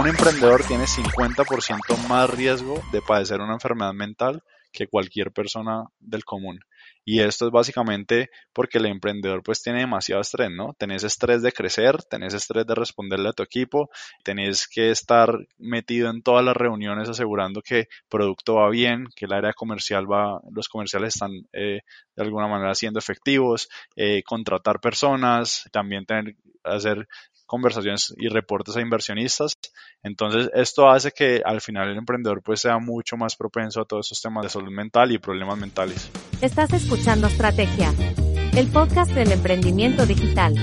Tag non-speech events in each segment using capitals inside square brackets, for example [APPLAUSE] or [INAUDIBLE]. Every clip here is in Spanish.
un emprendedor tiene 50% más riesgo de padecer una enfermedad mental que cualquier persona del común. Y esto es básicamente porque el emprendedor pues tiene demasiado estrés, ¿no? Tenés estrés de crecer, tenés estrés de responderle a tu equipo, tenés que estar metido en todas las reuniones asegurando que el producto va bien, que el área comercial va, los comerciales están eh, de alguna manera siendo efectivos, eh, contratar personas, también tener, hacer conversaciones y reportes a inversionistas. Entonces, esto hace que al final el emprendedor pues sea mucho más propenso a todos esos temas de salud mental y problemas mentales. Estás escuchando Estrategia, el podcast del emprendimiento digital.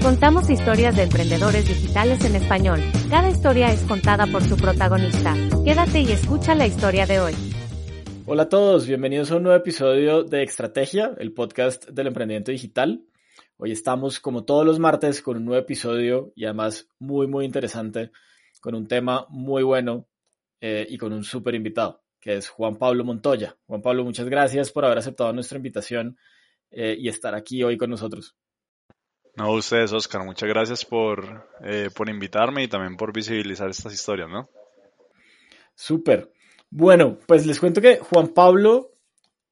Contamos historias de emprendedores digitales en español. Cada historia es contada por su protagonista. Quédate y escucha la historia de hoy. Hola a todos, bienvenidos a un nuevo episodio de Estrategia, el podcast del emprendimiento digital. Hoy estamos como todos los martes con un nuevo episodio y además muy muy interesante, con un tema muy bueno eh, y con un súper invitado, que es Juan Pablo Montoya. Juan Pablo, muchas gracias por haber aceptado nuestra invitación eh, y estar aquí hoy con nosotros. No, ustedes, Oscar, muchas gracias por, eh, por invitarme y también por visibilizar estas historias, ¿no? Súper. Bueno, pues les cuento que Juan Pablo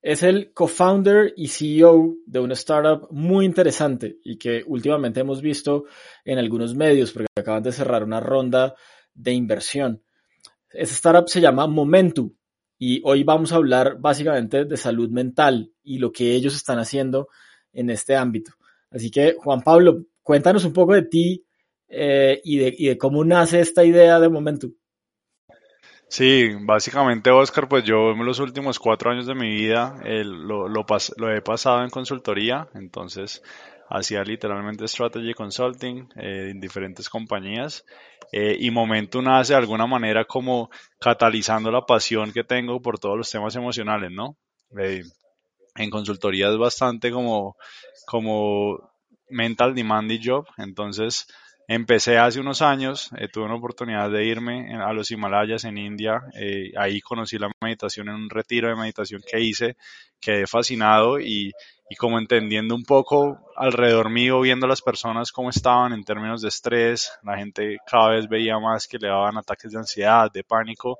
es el co-founder y CEO de una startup muy interesante y que últimamente hemos visto en algunos medios porque acaban de cerrar una ronda de inversión. Esa startup se llama Momentu y hoy vamos a hablar básicamente de salud mental y lo que ellos están haciendo en este ámbito. Así que, Juan Pablo, cuéntanos un poco de ti eh, y, de, y de cómo nace esta idea de Momentu. Sí, básicamente, Oscar, pues yo en los últimos cuatro años de mi vida lo, lo, he pasado en consultoría, entonces hacía literalmente strategy consulting eh, en diferentes compañías eh, y Momento nace de alguna manera como catalizando la pasión que tengo por todos los temas emocionales, ¿no? Eh, en consultoría es bastante como, como mental demanding job, entonces Empecé hace unos años, eh, tuve una oportunidad de irme a los Himalayas en India, eh, ahí conocí la meditación en un retiro de meditación que hice, quedé fascinado y, y como entendiendo un poco alrededor mío, viendo las personas cómo estaban en términos de estrés, la gente cada vez veía más que le daban ataques de ansiedad, de pánico,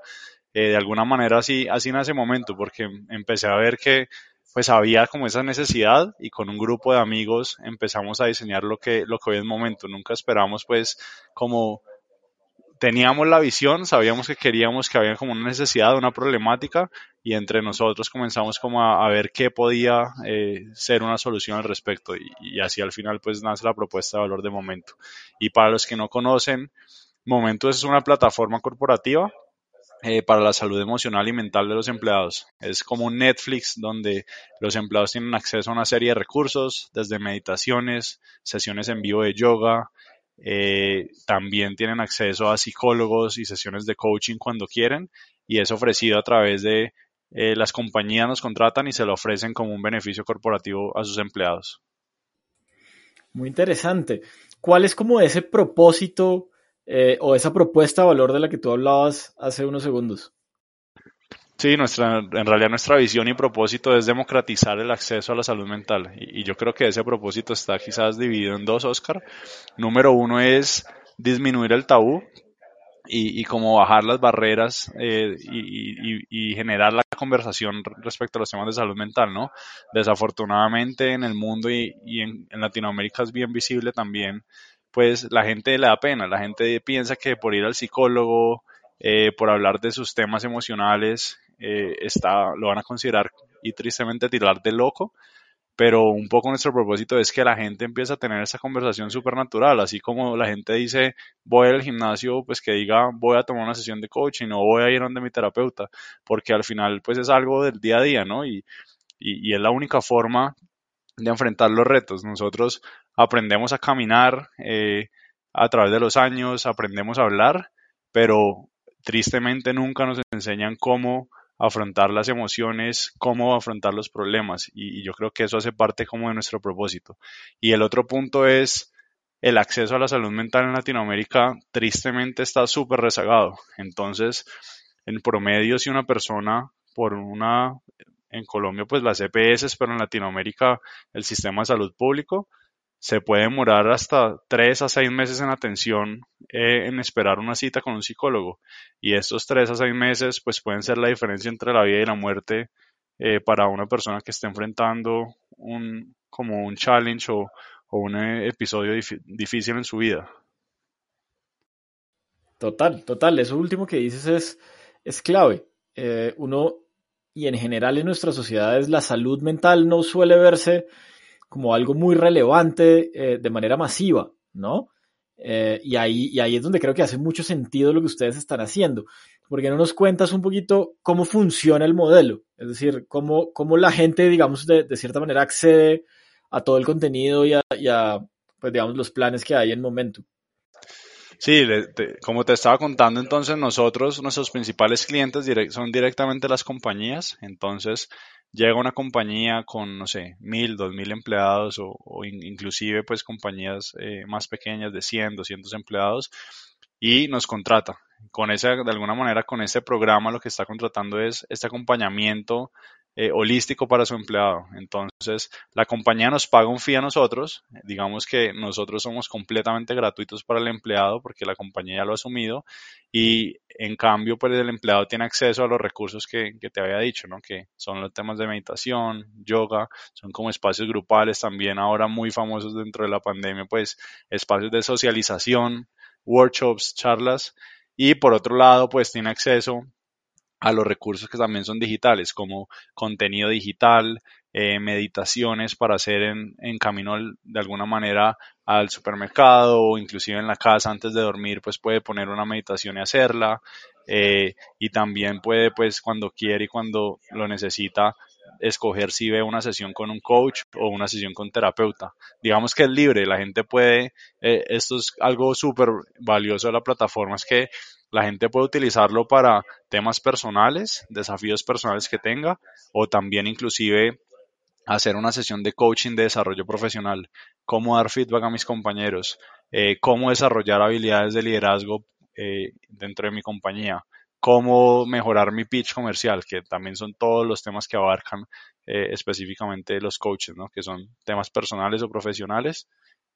eh, de alguna manera así, así en ese momento, porque empecé a ver que pues había como esa necesidad y con un grupo de amigos empezamos a diseñar lo que, lo que hoy es momento. Nunca esperamos pues como teníamos la visión, sabíamos que queríamos que había como una necesidad, una problemática y entre nosotros comenzamos como a, ver qué podía eh, ser una solución al respecto y, y, así al final pues nace la propuesta de valor de Momento. Y para los que no conocen, Momento es una plataforma corporativa eh, para la salud emocional y mental de los empleados. Es como un Netflix donde los empleados tienen acceso a una serie de recursos, desde meditaciones, sesiones en vivo de yoga, eh, también tienen acceso a psicólogos y sesiones de coaching cuando quieren y es ofrecido a través de eh, las compañías nos contratan y se lo ofrecen como un beneficio corporativo a sus empleados. Muy interesante. ¿Cuál es como ese propósito eh, o esa propuesta de valor de la que tú hablabas hace unos segundos. Sí, nuestra, en realidad nuestra visión y propósito es democratizar el acceso a la salud mental. Y, yo creo que ese propósito está quizás dividido en dos, Oscar. Número uno es disminuir el tabú y, y como bajar las barreras eh, y, y, generar la conversación respecto a los temas de salud mental, ¿no? Desafortunadamente en el mundo y, en, en Latinoamérica es bien visible también pues la gente le da pena, la gente piensa que por ir al psicólogo, eh, por hablar de sus temas emocionales, eh, está, lo van a considerar y tristemente tirar de loco, pero un poco nuestro propósito es que la gente empiece a tener esa conversación supernatural, así como la gente dice voy al gimnasio, pues que diga voy a tomar una sesión de coaching o voy a ir donde mi terapeuta, porque al final pues es algo del día a día, ¿no? Y, y, y es la única forma de enfrentar los retos. Nosotros aprendemos a caminar eh, a través de los años, aprendemos a hablar, pero tristemente nunca nos enseñan cómo afrontar las emociones, cómo afrontar los problemas y, yo creo que eso hace parte como de nuestro propósito. Y el otro punto es el acceso a la salud mental en Latinoamérica tristemente está súper rezagado. Entonces, en promedio, si una persona por una en Colombia pues las EPS, pero en Latinoamérica el sistema de salud público, se puede demorar hasta tres a seis meses en atención eh, en esperar una cita con un psicólogo. Y estos tres a seis meses pues pueden ser la diferencia entre la vida y la muerte eh, para una persona que esté enfrentando un, como un challenge o, un episodio difícil en su vida. Total, total. Eso último que dices es, es clave. Eh, uno, y en general en nuestras sociedades, la salud mental no suele verse como algo muy relevante eh, de manera masiva, ¿no? Eh, y, ahí, y ahí es donde creo que hace mucho sentido lo que ustedes están haciendo. porque no nos cuentas un poquito cómo funciona el modelo? Es decir, cómo, cómo la gente, digamos, de, cierta manera accede a todo el contenido y a, y a, pues, digamos, los planes que hay en momento. Sí, como te estaba contando, entonces nosotros, nuestros principales clientes son directamente las compañías. Entonces llega una compañía con, no sé, mil, dos mil empleados o, inclusive pues compañías eh, más pequeñas de 100, 200 empleados y nos contrata. Con ese, de alguna manera, con este programa lo que está contratando es este acompañamiento eh, holístico para su empleado. Entonces, la compañía nos paga un fee a nosotros, digamos que nosotros somos completamente gratuitos para el empleado porque la compañía ya lo ha asumido y en cambio, pues el empleado tiene acceso a los recursos que, que te había dicho, ¿no? Que son los temas de meditación, yoga, son como espacios grupales también ahora muy famosos dentro de la pandemia, pues espacios de socialización, workshops, charlas y por otro lado, pues tiene acceso a los recursos que también son digitales, como contenido digital, eh, meditaciones para hacer en, en, camino de alguna manera al supermercado o inclusive en la casa antes de dormir, pues puede poner una meditación y hacerla. Eh, y también puede, pues cuando quiere y cuando lo necesita, escoger si ve una sesión con un coach o una sesión con terapeuta. Digamos que es libre, la gente puede, eh, esto es algo súper valioso de la plataforma, es que la gente puede utilizarlo para temas personales, desafíos personales que tenga, o también inclusive hacer una sesión de coaching de desarrollo profesional, cómo dar feedback a mis compañeros, eh, cómo desarrollar habilidades de liderazgo eh, dentro de mi compañía, cómo mejorar mi pitch comercial, que también son todos los temas que abarcan eh, específicamente los coaches, ¿no? que son temas personales o profesionales,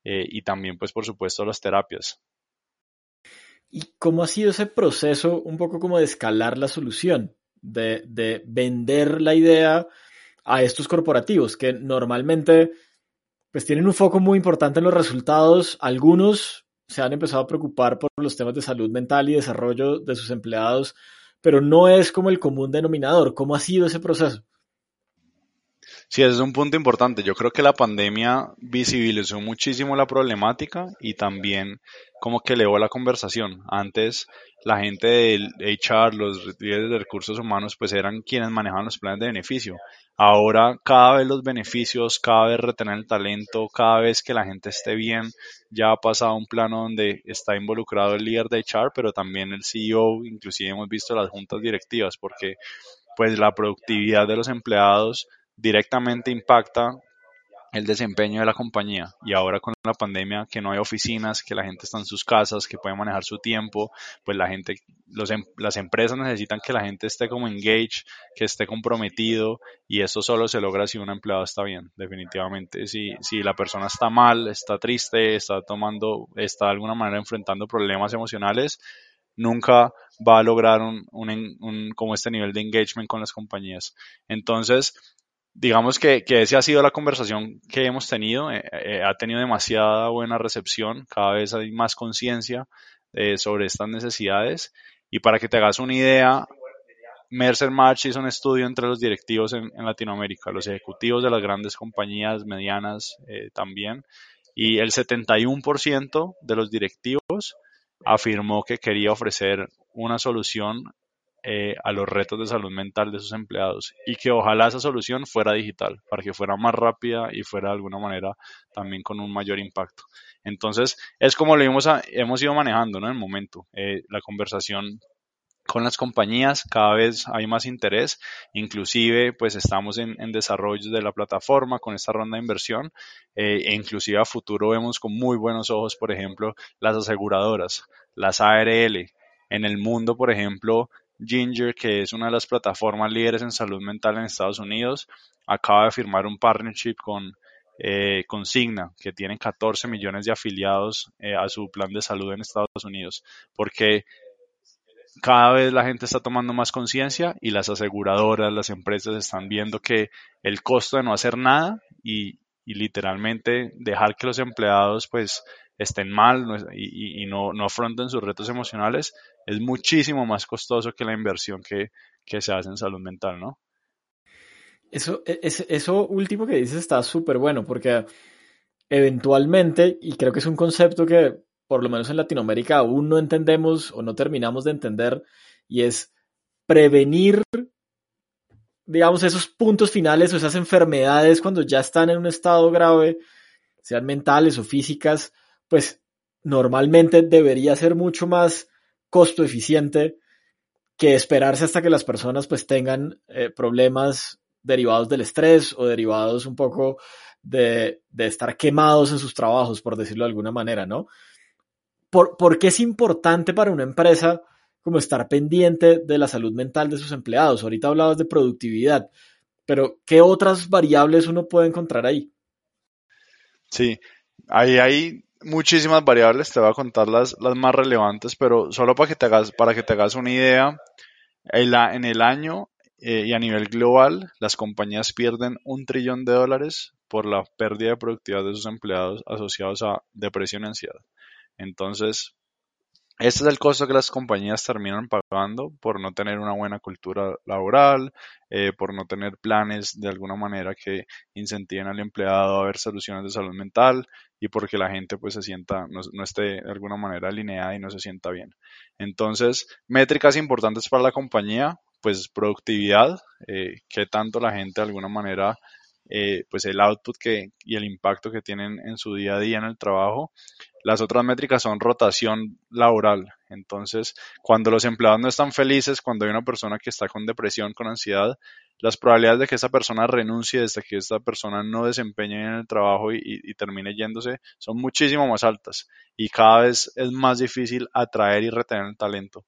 y también, pues, por supuesto, las terapias. ¿Y cómo ha sido ese proceso un poco como de escalar la solución, de, de vender la idea a estos corporativos que normalmente pues tienen un foco muy importante en los resultados. Algunos se han empezado a preocupar por los temas de salud mental y desarrollo de sus empleados, pero no es como el común denominador. ¿Cómo ha sido ese proceso? Sí, ese es un punto importante. Yo creo que la pandemia visibilizó muchísimo la problemática y también como que elevó la conversación. Antes la gente del HR, los líderes de recursos humanos, pues eran quienes manejaban los planes de beneficio. Ahora cada vez los beneficios, cada vez retener el talento, cada vez que la gente esté bien, ya ha pasado un plano donde está involucrado el líder de HR, pero también el CEO, inclusive hemos visto las juntas directivas, porque pues la productividad de los empleados directamente impacta el desempeño de la compañía y ahora con la pandemia que no hay oficinas, que la gente está en sus casas, que puede manejar su tiempo, pues la gente, em, las empresas necesitan que la gente esté como engaged, que esté comprometido y eso solo se logra si un empleado está bien, definitivamente. Si, si la persona está mal, está triste, está tomando, está de alguna manera enfrentando problemas emocionales, nunca va a lograr un, un, un como este nivel de engagement con las compañías. Entonces, digamos que, que esa ha sido la conversación que hemos tenido. Eh, eh, ha tenido demasiada buena recepción, cada vez hay más conciencia eh, sobre estas necesidades. Y para que te hagas una idea, Mercer March hizo un estudio entre los directivos en, Latinoamérica, los ejecutivos de las grandes compañías, medianas también, y el 71% de los directivos afirmó que quería ofrecer una solución eh, a los retos de salud mental de sus empleados y que ojalá esa solución fuera digital para que fuera más rápida y fuera de alguna manera también con un mayor impacto. Entonces, es como lo hemos, hemos ido manejando en el momento. Eh, la conversación con las compañías cada vez hay más interés, inclusive pues estamos en, desarrollo de la plataforma con esta ronda de inversión eh, e inclusive a futuro vemos con muy buenos ojos, por ejemplo, las aseguradoras, las ARL. En el mundo, por ejemplo, Ginger, que es una de las plataformas líderes en salud mental en Estados Unidos, acaba de firmar un partnership con, eh, Consigna, que tienen 14 millones de afiliados eh, a su plan de salud en Estados Unidos, porque cada vez la gente está tomando más conciencia y las aseguradoras, las empresas están viendo que el costo de no hacer nada y, literalmente dejar que los empleados pues estén mal y, no, no, afronten sus retos emocionales es muchísimo más costoso que la inversión que, que se hace en salud mental, ¿no? Eso, e, eso último que dices está súper bueno porque eventualmente, y creo que es un concepto que por lo menos en Latinoamérica aún no entendemos o no terminamos de entender, y es prevenir, digamos, esos puntos finales o esas enfermedades cuando ya están en un estado grave, sean mentales o físicas, pues normalmente debería ser mucho más costo eficiente que esperarse hasta que las personas pues tengan eh, problemas derivados del estrés o derivados un poco de, estar quemados en sus trabajos, por decirlo de alguna manera, ¿no? ¿Por, ¿Por qué es importante para una empresa como estar pendiente de la salud mental de sus empleados? Ahorita hablabas de productividad, pero ¿qué otras variables uno puede encontrar ahí? Sí, ahí hay muchísimas variables, te voy a contar las, las más relevantes, pero solo para que te hagas, para que te hagas una idea, en el año eh, y a nivel global, las compañías pierden un trillón de dólares por la pérdida de productividad de sus empleados asociados a depresión y ansiedad. Entonces, este es el costo que las compañías terminan pagando por no tener una buena cultura laboral, eh, por no tener planes de alguna manera que incentiven al empleado a ver soluciones de salud mental y porque la gente pues se sienta, no, no esté de alguna manera alineada y no se sienta bien. Entonces, métricas importantes para la compañía, pues productividad, eh, qué tanto la gente de alguna manera, eh, pues el output que, y el impacto que tienen en su día a día en el trabajo. Las otras métricas son rotación laboral. Entonces, cuando los empleados no están felices, cuando hay una persona que está con depresión, con ansiedad, las probabilidades de que esa persona renuncie, de que esta persona no desempeñe en el trabajo y, y, termine yéndose, son muchísimo más altas y cada vez es más difícil atraer y retener el talento.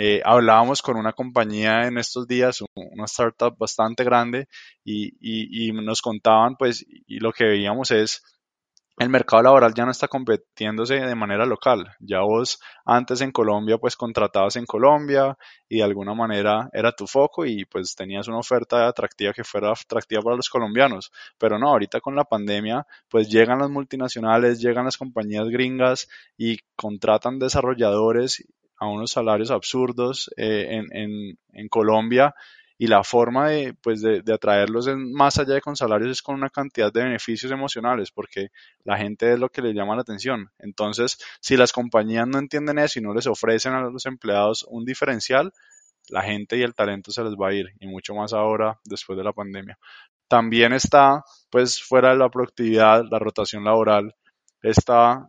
Eh, hablábamos con una compañía en estos días, una startup bastante grande, y, nos contaban, pues, y lo que veíamos es el mercado laboral ya no está competiéndose de manera local. Ya vos antes en Colombia pues contratabas en Colombia y de alguna manera era tu foco y pues tenías una oferta atractiva que fuera atractiva para los colombianos. Pero no, ahorita con la pandemia pues llegan las multinacionales, llegan las compañías gringas y contratan desarrolladores a unos salarios absurdos eh, en, en, Colombia y la forma de, pues de, atraerlos más allá de con salarios es con una cantidad de beneficios emocionales, porque la gente es lo que les llama la atención. Entonces, si las compañías no entienden eso y no les ofrecen a los empleados un diferencial, la gente y el talento se les va a ir, y mucho más ahora después de la pandemia. También está, pues, fuera de la productividad, la rotación laboral, está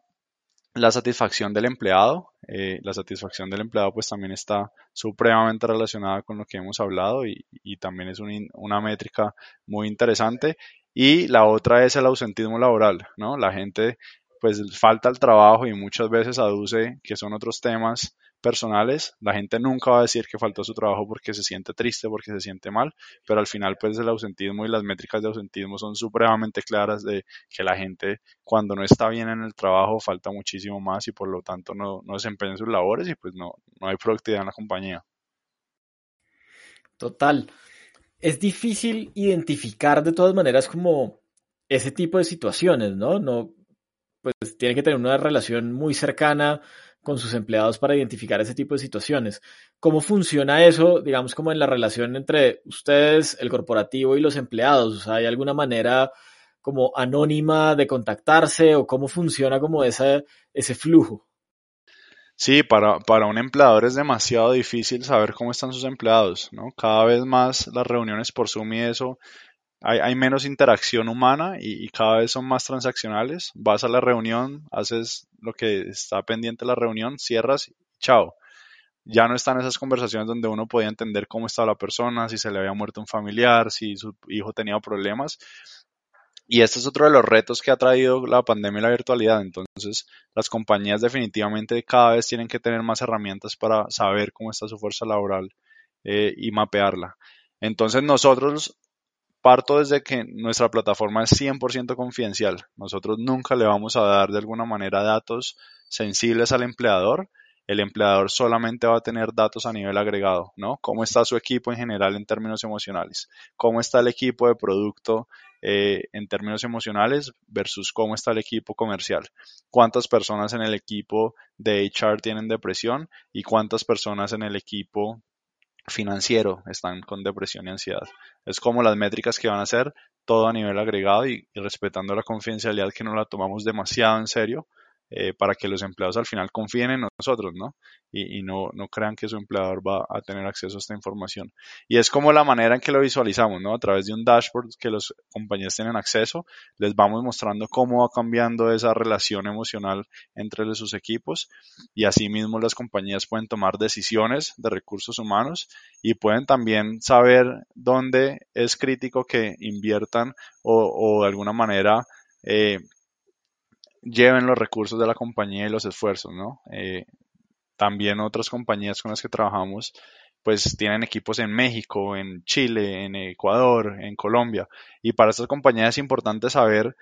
la satisfacción del empleado. Eh, la satisfacción del empleado pues también está supremamente relacionada con lo que hemos hablado y, también es una métrica muy interesante. Y la otra es el ausentismo laboral, ¿no? La gente pues falta el trabajo y muchas veces aduce que son otros temas personales, la gente nunca va a decir que faltó su trabajo porque se siente triste, porque se siente mal, pero al final pues el ausentismo y las métricas de ausentismo son supremamente claras de que la gente cuando no está bien en el trabajo falta muchísimo más y por lo tanto no, no desempeña sus labores y pues no, no hay productividad en la compañía. Total. Es difícil identificar de todas maneras como ese tipo de situaciones, ¿no? No, pues tiene que tener una relación muy cercana con sus empleados para identificar ese tipo de situaciones. ¿Cómo funciona eso, digamos, como en la relación entre ustedes, el corporativo y los empleados? O sea, ¿hay alguna manera como anónima de contactarse o cómo funciona como ese, ese flujo? Sí, para, para un empleador es demasiado difícil saber cómo están sus empleados, ¿no? Cada vez más las reuniones por Zoom y eso hay, menos interacción humana y, cada vez son más transaccionales. Vas a la reunión, haces lo que está pendiente de la reunión, cierras chao. Ya no están esas conversaciones donde uno podía entender cómo estaba la persona, si se le había muerto un familiar, si su hijo tenía problemas. Y este es otro de los retos que ha traído la pandemia y la virtualidad. Entonces, las compañías definitivamente cada vez tienen que tener más herramientas para saber cómo está su fuerza laboral eh, y mapearla. Entonces, nosotros parto desde que nuestra plataforma es 100% confidencial. Nosotros nunca le vamos a dar de alguna manera datos sensibles al empleador. El empleador solamente va a tener datos a nivel agregado, ¿no? ¿Cómo está su equipo en general en términos emocionales? ¿Cómo está el equipo de producto eh, en términos emocionales versus cómo está el equipo comercial? ¿Cuántas personas en el equipo de HR tienen depresión y cuántas personas en el equipo financiero están con depresión y ansiedad. Es como las métricas que van a ser todo a nivel agregado y, respetando la confidencialidad que no la tomamos demasiado en serio eh, para que los empleados al final confíen en nosotros, ¿no? Y, no, no, crean que su empleador va a tener acceso a esta información. Y es como la manera en que lo visualizamos, ¿no? A través de un dashboard que los compañías tienen acceso, les vamos mostrando cómo va cambiando esa relación emocional entre sus equipos y asimismo las compañías pueden tomar decisiones de recursos humanos y pueden también saber dónde es crítico que inviertan o, o de alguna manera eh, lleven los recursos de la compañía y los esfuerzos, ¿no? Eh, también otras compañías con las que trabajamos, pues tienen equipos en México, en Chile, en Ecuador, en Colombia. Y para estas compañías es importante saber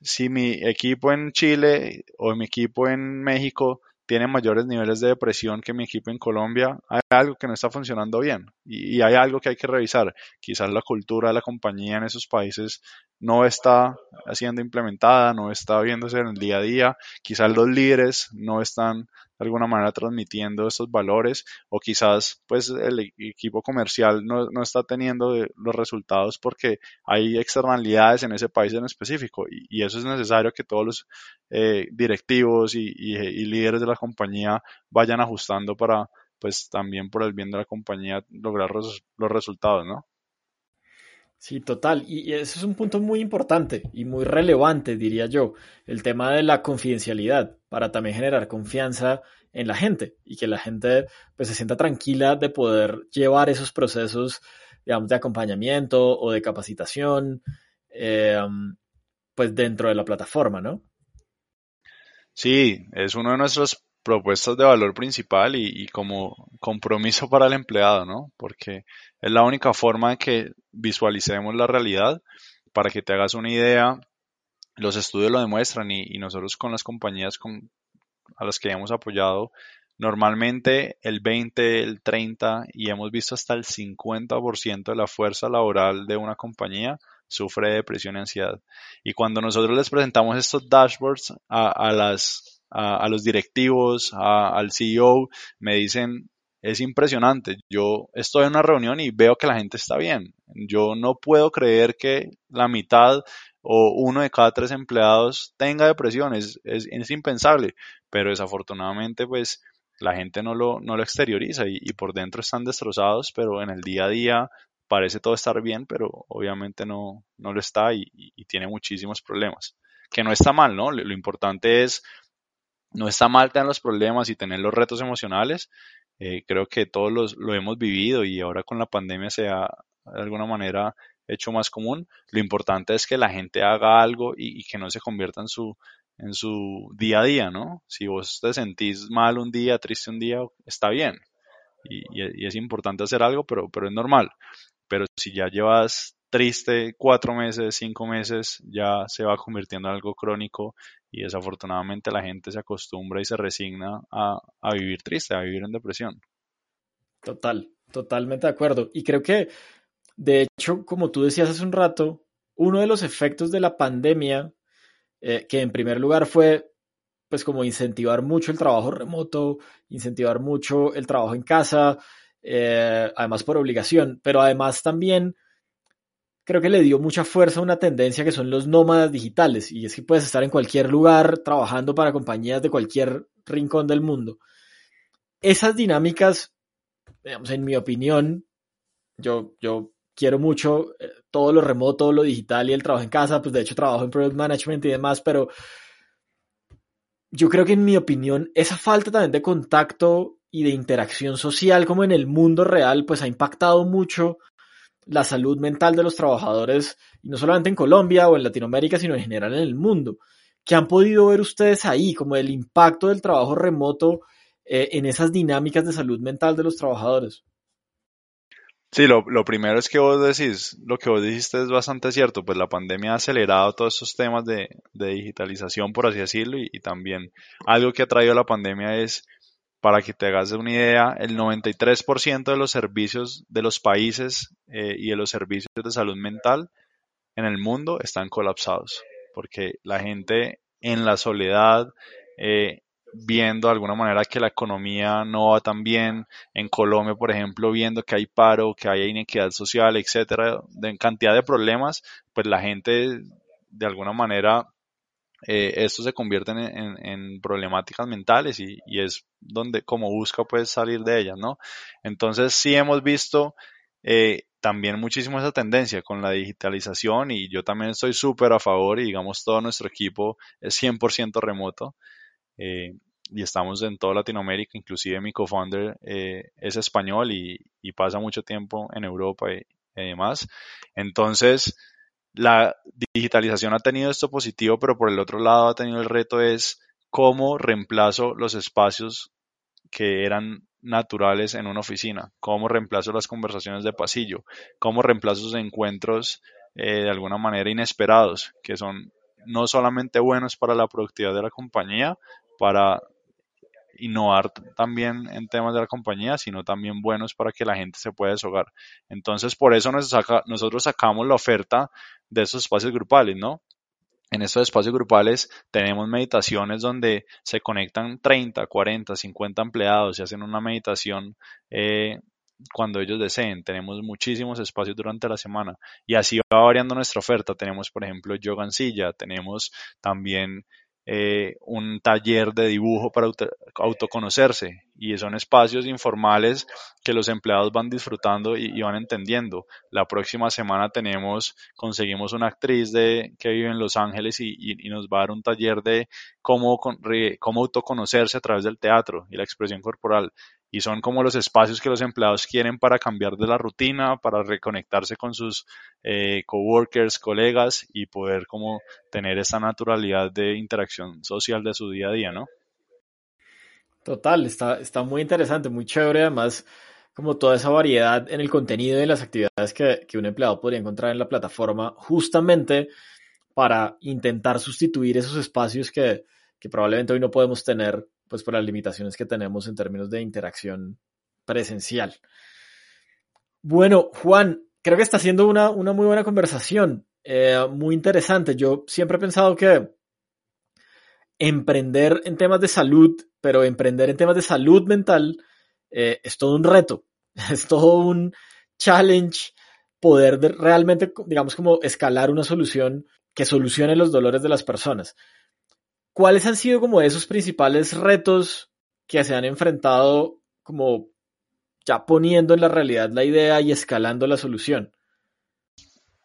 si mi equipo en Chile o mi equipo en México tiene mayores niveles de depresión que mi equipo en Colombia, hay algo que no está funcionando bien y, hay algo que hay que revisar. Quizás la cultura de la compañía en esos países no está siendo implementada, no está viéndose en el día a día, quizás los líderes no están de alguna manera transmitiendo estos valores o quizás pues el e-, equipo comercial no, no está teniendo los resultados porque hay externalidades en ese país en específico y, eso es necesario que todos los eh, directivos y, y, líderes de la compañía vayan ajustando para pues también por el bien de la compañía lograr los, los resultados, ¿no? Sí, total. Y ese es un punto muy importante y muy relevante, diría yo, el tema de la confidencialidad, para también generar confianza en la gente y que la gente pues, se sienta tranquila de poder llevar esos procesos, digamos, de acompañamiento o de capacitación, eh, pues dentro de la plataforma, ¿no? Sí, es uno de nuestros propuestas de valor principal y, como compromiso para el empleado, ¿no? Porque es la única forma de que visualicemos la realidad. Para que te hagas una idea, los estudios lo demuestran y, nosotros con las compañías con, a las que hemos apoyado, normalmente el 20, el 30 y hemos visto hasta el 50% de la fuerza laboral de una compañía sufre depresión y ansiedad. Y cuando nosotros les presentamos estos dashboards a, a, los directivos, al CEO, me dicen, es impresionante. Yo estoy en una reunión y veo que la gente está bien. Yo no puedo creer que la mitad o uno de cada tres empleados tenga depresión. Es, impensable. Pero desafortunadamente, pues la gente no lo, no lo exterioriza y, por dentro están destrozados, pero en el día a día parece todo estar bien, pero obviamente no, no lo está y, tiene muchísimos problemas. Que no está mal, ¿no? lo importante es no está mal tener los problemas y tener los retos emocionales. Eh, creo que todos los, lo hemos vivido y ahora con la pandemia se ha de alguna manera hecho más común. Lo importante es que la gente haga algo y, que no se convierta en su, en su día a día, ¿no? Si vos te sentís mal un día, triste un día, está bien. Y, y, es importante hacer algo, pero, pero es normal. Pero si ya llevas triste cuatro meses, cinco meses, ya se va convirtiendo en algo crónico y desafortunadamente la gente se acostumbra y se resigna a, vivir triste, a vivir en depresión. Total, totalmente de acuerdo. Y creo que, de hecho, como tú decías hace un rato, uno de los efectos de la pandemia, eh, que en primer lugar fue pues como incentivar mucho el trabajo remoto, incentivar mucho el trabajo en casa, eh, además por obligación, pero además también creo que le dio mucha fuerza a una tendencia que son los nómadas digitales, y es que puedes estar en cualquier lugar trabajando para compañías de cualquier rincón del mundo. Esas dinámicas, digamos, en mi opinión, yo, yo quiero mucho eh, todo lo remoto, lo digital y el trabajo en casa, pues de hecho trabajo en Product Management y demás, pero yo creo que en mi opinión esa falta también de contacto y de interacción social como en el mundo real, pues ha impactado mucho la salud mental de los trabajadores, y no solamente en Colombia o en Latinoamérica, sino en general en el mundo. ¿Qué han podido ver ustedes ahí, como el impacto del trabajo remoto eh, en esas dinámicas de salud mental de los trabajadores? Sí, lo, lo, primero es que vos decís, lo que vos dijiste es bastante cierto, pues la pandemia ha acelerado todos estos temas de, de digitalización, por así decirlo, y, también algo que ha traído la pandemia es, para que te hagas una idea, el 93% de los servicios de los países eh, y de los servicios de salud mental en el mundo están colapsados, porque la gente en la soledad, eh, viendo de alguna manera que la economía no va tan bien, en Colombia, por ejemplo, viendo que hay paro, que hay inequidad social, etcétera, de cantidad de problemas, pues la gente de alguna manera eh, esto se convierte en, problemáticas mentales y, es donde como busca pues salir de ellas, ¿no? Entonces sí hemos visto eh, también muchísimo esa tendencia con la digitalización y yo también estoy súper a favor y digamos todo nuestro equipo es 100% remoto. Eh, y estamos en toda Latinoamérica, inclusive mi co-founder eh, es español y, y, pasa mucho tiempo en Europa y, y, demás. Entonces, la digitalización ha tenido esto positivo, pero por el otro lado ha tenido el reto es cómo reemplazo los espacios que eran naturales en una oficina, cómo reemplazo las conversaciones de pasillo, cómo reemplazo esos encuentros eh, de alguna manera inesperados, que son no solamente buenos para la productividad de la compañía, para innovar también en temas de la compañía, sino también buenos para que la gente se pueda deshogar. Entonces, por eso nosotros sacamos la oferta de esos espacios grupales, ¿no? En estos espacios grupales tenemos meditaciones donde se conectan 30, 40, 50 empleados y hacen una meditación eh, cuando ellos deseen. Tenemos muchísimos espacios durante la semana y así va variando nuestra oferta. Tenemos, por ejemplo, yoga en silla, tenemos también eh, un taller de dibujo para auto, autoconocerse y son espacios informales que los empleados van disfrutando y, van entendiendo. La próxima semana tenemos, conseguimos una actriz de, que vive en Los Ángeles y, y, nos va a dar un taller de cómo, cómo autoconocerse a través del teatro y la expresión corporal y son como los espacios que los empleados quieren para cambiar de la rutina, para reconectarse con sus eh, coworkers, colegas y poder como tener esta naturalidad de interacción social de su día a día, ¿no? Total, está, está muy interesante, muy chévere, además como toda esa variedad en el contenido y las actividades que, que un empleado podría encontrar en la plataforma, justamente para intentar sustituir esos espacios que, que probablemente hoy no podemos tener pues por las limitaciones que tenemos en términos de interacción presencial. Bueno, Juan, creo que está siendo una, una muy buena conversación, eh, muy interesante. Yo siempre he pensado que emprender en temas de salud, pero emprender en temas de salud mental, eh, es todo un reto, [LAUGHS] es todo un challenge poder de, realmente, digamos, como escalar una solución que solucione los dolores de las personas. ¿Cuáles han sido como esos principales retos que se han enfrentado como ya poniendo en la realidad la idea y escalando la solución?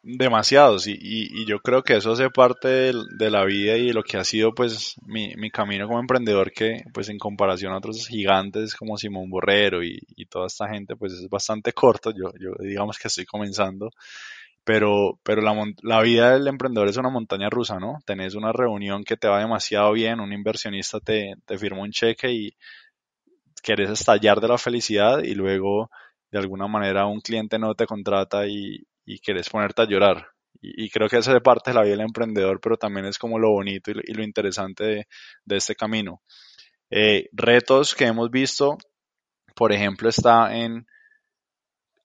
Demasiados y, y, y yo creo que eso hace parte de, de, la vida y lo que ha sido pues mi, mi, camino como emprendedor que pues en comparación a otros gigantes como Simón Borrero y, y toda esta gente pues es bastante corto, yo, yo digamos que estoy comenzando pero, pero la, la, vida del emprendedor es una montaña rusa, ¿no? Tenés una reunión que te va demasiado bien, un inversionista te, te firma un cheque y querés estallar de la felicidad y luego de alguna manera un cliente no te contrata y, y querés ponerte a llorar. Y, creo que esa es parte de la vida del emprendedor, pero también es como lo bonito y lo, interesante de, de, este camino. Eh, retos que hemos visto, por ejemplo, está en,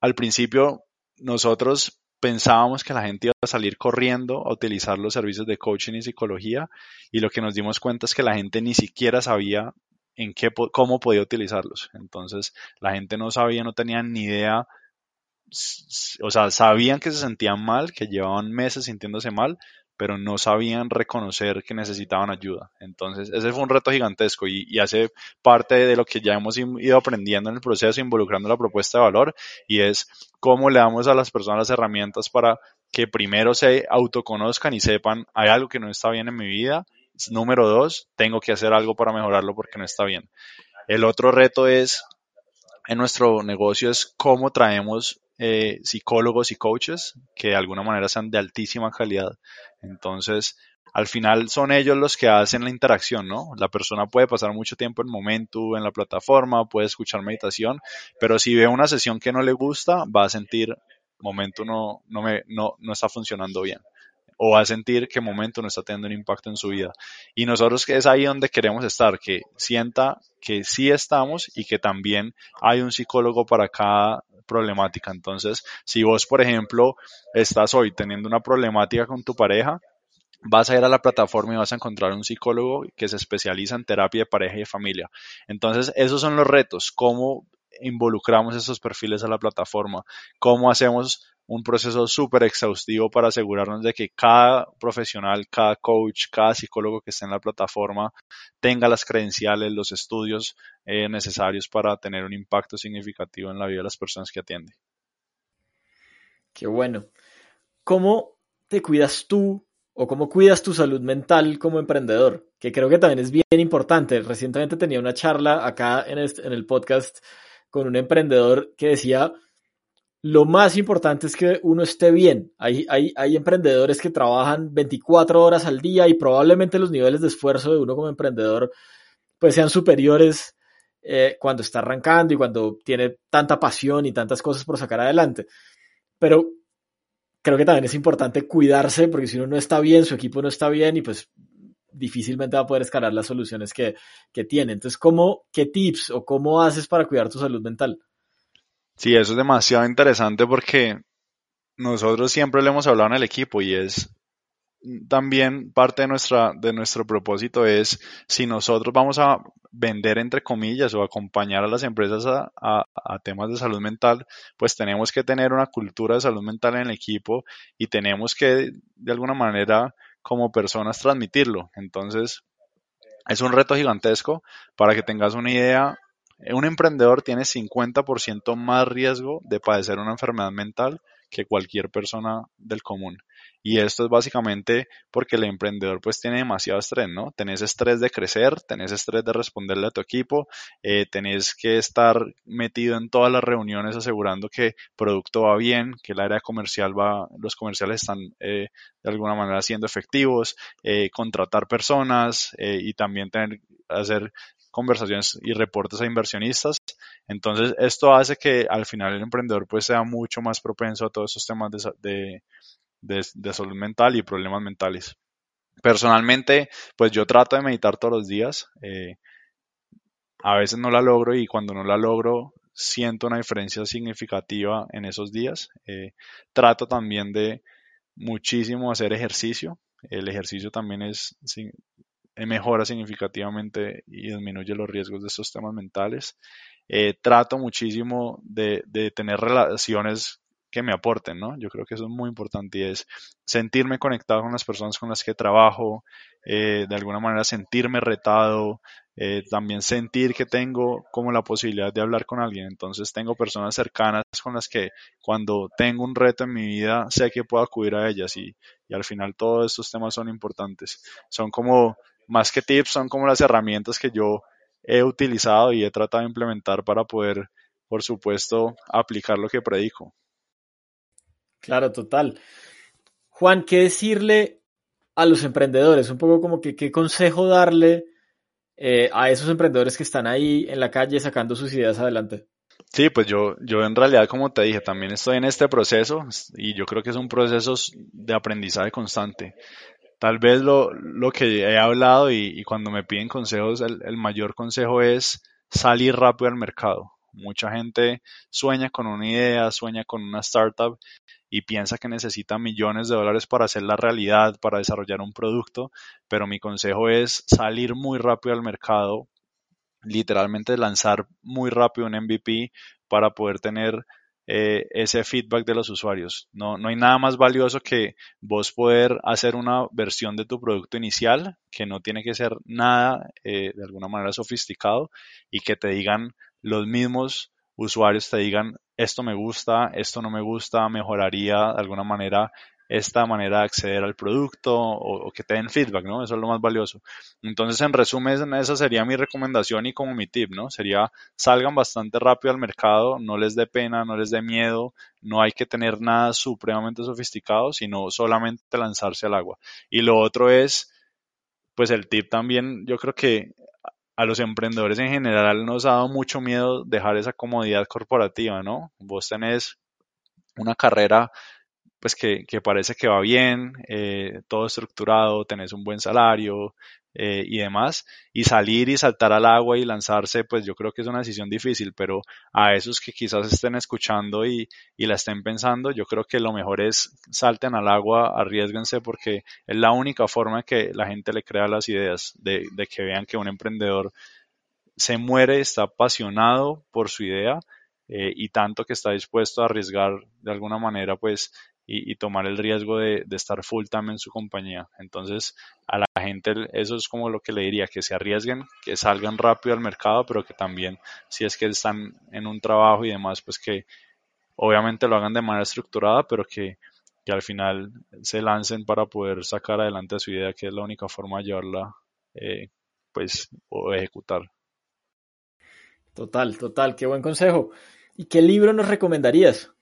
al principio nosotros pensábamos que la gente iba a salir corriendo a utilizar los servicios de coaching y psicología y lo que nos dimos cuenta es que la gente ni siquiera sabía en qué, cómo podía utilizarlos. Entonces, la gente no sabía, no tenía ni idea, o sea, sabían que se sentían mal, que llevaban meses sintiéndose mal, pero no sabían reconocer que necesitaban ayuda. Entonces, ese fue un reto gigantesco y, hace parte de lo que ya hemos ido aprendiendo en el proceso, involucrando la propuesta de valor, y es cómo le damos a las personas las herramientas para que primero se autoconozcan y sepan, hay algo que no está bien en mi vida. Número dos, tengo que hacer algo para mejorarlo porque no está bien. El otro reto es, en nuestro negocio, es cómo traemos eh, psicólogos y coaches que de alguna manera sean de altísima calidad. Entonces, al final son ellos los que hacen la interacción, ¿no? La persona puede pasar mucho tiempo en momento en la plataforma, puede escuchar meditación, pero si ve una sesión que no le gusta, va a sentir momento no, no, me, no, no está funcionando bien o va a sentir que momento no está teniendo un impacto en su vida. Y nosotros es ahí donde queremos estar, que sienta que sí estamos y que también hay un psicólogo para cada problemática. Entonces, si vos, por ejemplo, estás hoy teniendo una problemática con tu pareja, vas a ir a la plataforma y vas a encontrar un psicólogo que se especializa en terapia de pareja y de familia. Entonces, esos son los retos, cómo involucramos esos perfiles a la plataforma, cómo hacemos un proceso súper exhaustivo para asegurarnos de que cada profesional, cada coach, cada psicólogo que esté en la plataforma tenga las credenciales, los estudios eh, necesarios para tener un impacto significativo en la vida de las personas que atiende. Qué bueno. ¿Cómo te cuidas tú o cómo cuidas tu salud mental como emprendedor? Que creo que también es bien importante. Recientemente tenía una charla acá en, en el podcast con un emprendedor que decía lo más importante es que uno esté bien. Hay, hay, hay, emprendedores que trabajan 24 horas al día y probablemente los niveles de esfuerzo de uno como emprendedor pues sean superiores eh, cuando está arrancando y cuando tiene tanta pasión y tantas cosas por sacar adelante. Pero creo que también es importante cuidarse porque si uno no está bien, su equipo no está bien y pues difícilmente va a poder escalar las soluciones que, que tiene. Entonces, ¿cómo, ¿qué tips o cómo haces para cuidar tu salud mental? Sí, eso es demasiado interesante porque nosotros siempre le hemos hablado en el equipo y es también parte de nuestra de nuestro propósito es si nosotros vamos a vender entre comillas o acompañar a las empresas a, a, temas de salud mental, pues tenemos que tener una cultura de salud mental en el equipo y tenemos que de alguna manera como personas transmitirlo. Entonces, es un reto gigantesco para que tengas una idea un emprendedor tiene 50% más riesgo de padecer una enfermedad mental que cualquier persona del común. Y esto es básicamente porque el emprendedor pues tiene demasiado estrés, ¿no? Tenés estrés de crecer, tenés estrés de responderle a tu equipo, eh, tenés que estar metido en todas las reuniones asegurando que el producto va bien, que el área comercial va, los comerciales están eh, de alguna manera siendo efectivos, eh, contratar personas y también tener, hacer conversaciones y reportes a inversionistas. Entonces, esto hace que al final el emprendedor pues sea mucho más propenso a todos esos temas de, salud mental y problemas mentales. Personalmente, pues yo trato de meditar todos los días. Eh, a veces no la logro y cuando no la logro siento una diferencia significativa en esos días. Eh, trato también de muchísimo hacer ejercicio. El ejercicio también es mejora significativamente y disminuye los riesgos de estos temas mentales. Eh, trato muchísimo de, de, tener relaciones que me aporten, ¿no? Yo creo que eso es muy importante y es sentirme conectado con las personas con las que trabajo, eh, de alguna manera sentirme retado, eh, también sentir que tengo como la posibilidad de hablar con alguien. Entonces tengo personas cercanas con las que cuando tengo un reto en mi vida sé que puedo acudir a ellas y, y al final todos estos temas son importantes. Son como más que tips, son como las herramientas que yo he utilizado y he tratado de implementar para poder, por supuesto, aplicar lo que predico. Claro, total. Juan, ¿qué decirle a los emprendedores? Un poco como que qué consejo darle eh, a esos emprendedores que están ahí en la calle sacando sus ideas adelante. Sí, pues yo, yo en realidad, como te dije, también estoy en este proceso y yo creo que es un proceso de aprendizaje constante. Tal vez lo, lo que he hablado y, cuando me piden consejos, el, el, mayor consejo es salir rápido al mercado. Mucha gente sueña con una idea, sueña con una startup y piensa que necesita millones de dólares para hacer la realidad, para desarrollar un producto, pero mi consejo es salir muy rápido al mercado, literalmente lanzar muy rápido un MVP para poder tener eh, ese feedback de los usuarios. No, no hay nada más valioso que vos poder hacer una versión de tu producto inicial, que no tiene que ser nada eh, de alguna manera sofisticado y que te digan los mismos usuarios, te digan esto me gusta, esto no me gusta, mejoraría de alguna manera esta manera de acceder al producto o, que te den feedback, ¿no? Eso es lo más valioso. Entonces, en resumen, esa sería mi recomendación y como mi tip, ¿no? Sería salgan bastante rápido al mercado, no les dé pena, no les dé miedo, no hay que tener nada supremamente sofisticado, sino solamente lanzarse al agua. Y lo otro es, pues el tip también, yo creo que a los emprendedores en general nos ha dado mucho miedo dejar esa comodidad corporativa, ¿no? Vos tenés una carrera pues que, parece que va bien, eh, todo estructurado, tenés un buen salario eh, y demás, y salir y saltar al agua y lanzarse, pues yo creo que es una decisión difícil, pero a esos que quizás estén escuchando y, la estén pensando, yo creo que lo mejor es salten al agua, arriesguense porque es la única forma que la gente le crea las ideas, de, de que vean que un emprendedor se muere, está apasionado por su idea eh, y tanto que está dispuesto a arriesgar de alguna manera, pues, y, tomar el riesgo de, estar full time en su compañía. Entonces, a la gente eso es como lo que le diría, que se arriesguen, que salgan rápido al mercado, pero que también, si es que están en un trabajo y demás, pues que obviamente lo hagan de manera estructurada, pero que, que al final se lancen para poder sacar adelante su idea, que es la única forma de llevarla, eh, pues, o ejecutar. Total, total, qué buen consejo. ¿Y qué libro nos recomendarías?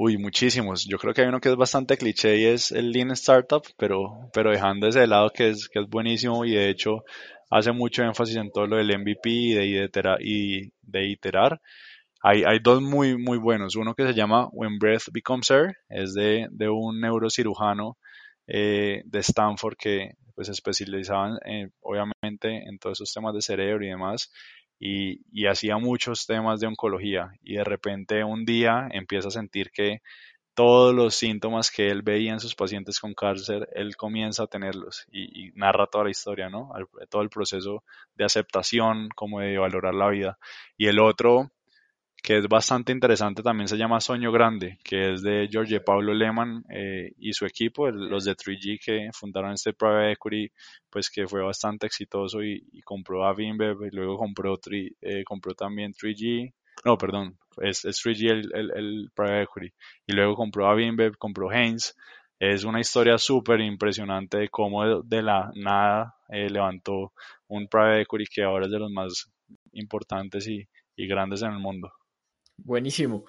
Uy, muchísimos. Yo creo que hay uno que es bastante cliché y es el Lean Startup, pero, pero dejando ese lado que es, que es buenísimo y de hecho hace mucho énfasis en todo lo del MVP y de, iterar. Hay, dos muy, muy buenos. Uno que se llama When Breath Becomes Air, es de, de un neurocirujano eh, de Stanford que pues especializaba obviamente en todos esos temas de cerebro y demás y, hacía muchos temas de oncología y de repente un día empieza a sentir que todos los síntomas que él veía en sus pacientes con cáncer, él comienza a tenerlos y, narra toda la historia, ¿no? Todo el proceso de aceptación, como de valorar la vida. Y el otro que es bastante interesante, también se llama Sueño Grande, que es de George Pablo Lehman eh, y su equipo, los de 3G que fundaron este private equity, pues que fue bastante exitoso y, compró a Vinbev y luego compró, eh, compró también 3G, no, perdón, es, 3G el, el, private equity, y luego compró a Vinbev, compró Haynes, es una historia súper impresionante de cómo de, la nada eh, levantó un private equity que ahora es de los más importantes y grandes en el mundo. Buenísimo.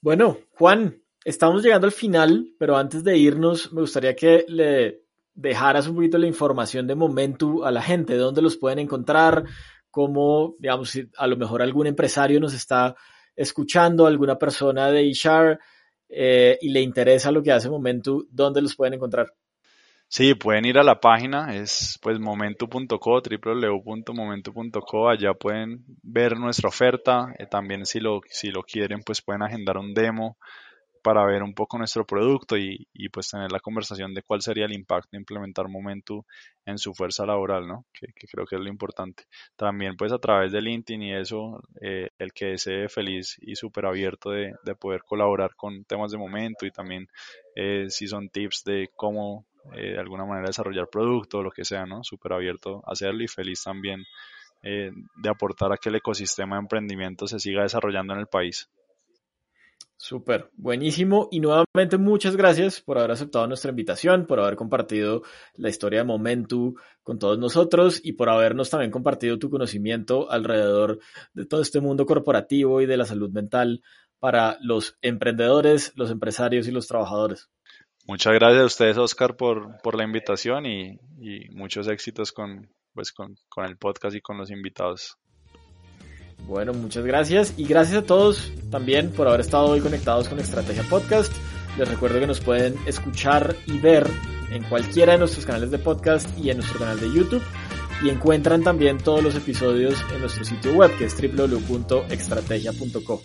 Bueno, Juan, estamos llegando al final, pero antes de irnos, me gustaría que le dejaras un poquito la información de Momentu a la gente, dónde los pueden encontrar, cómo, digamos, si a lo mejor algún empresario nos está escuchando, alguna persona de HR eh, y le interesa lo que hace Momentu, ¿dónde los pueden encontrar? Sí, pueden ir a la página, es pues momento.co, www.momento.co, allá pueden ver nuestra oferta, eh, también si lo, si lo quieren pues pueden agendar un demo para ver un poco nuestro producto y, pues tener la conversación de cuál sería el impacto de implementar Momentu en su fuerza laboral, ¿no? Que, creo que es lo importante. También pues a través de LinkedIn y eso, eh, el que desee feliz y súper abierto de, poder colaborar con temas de momento y también eh, si son tips de cómo eh, de alguna manera desarrollar producto o lo que sea, ¿no? Súper abierto a hacerlo y feliz también de aportar a que el ecosistema de emprendimiento se siga desarrollando en el país. Súper, buenísimo. Y nuevamente muchas gracias por haber aceptado nuestra invitación, por haber compartido la historia de Momentu con todos nosotros y por habernos también compartido tu conocimiento alrededor de todo este mundo corporativo y de la salud mental para los emprendedores, los empresarios y los trabajadores. Muchas gracias a ustedes, Oscar, por, por la invitación y, muchos éxitos con, pues, con el podcast y con los invitados. Bueno, muchas gracias y gracias a todos también por haber estado hoy conectados con Estrategia Podcast. Les recuerdo que nos pueden escuchar y ver en cualquiera de nuestros canales de podcast y en nuestro canal de YouTube. Y encuentran también todos los episodios en nuestro sitio web que es www.extrategia.co.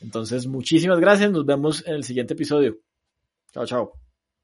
Entonces, muchísimas gracias. Nos vemos en el siguiente episodio. Chao, chao.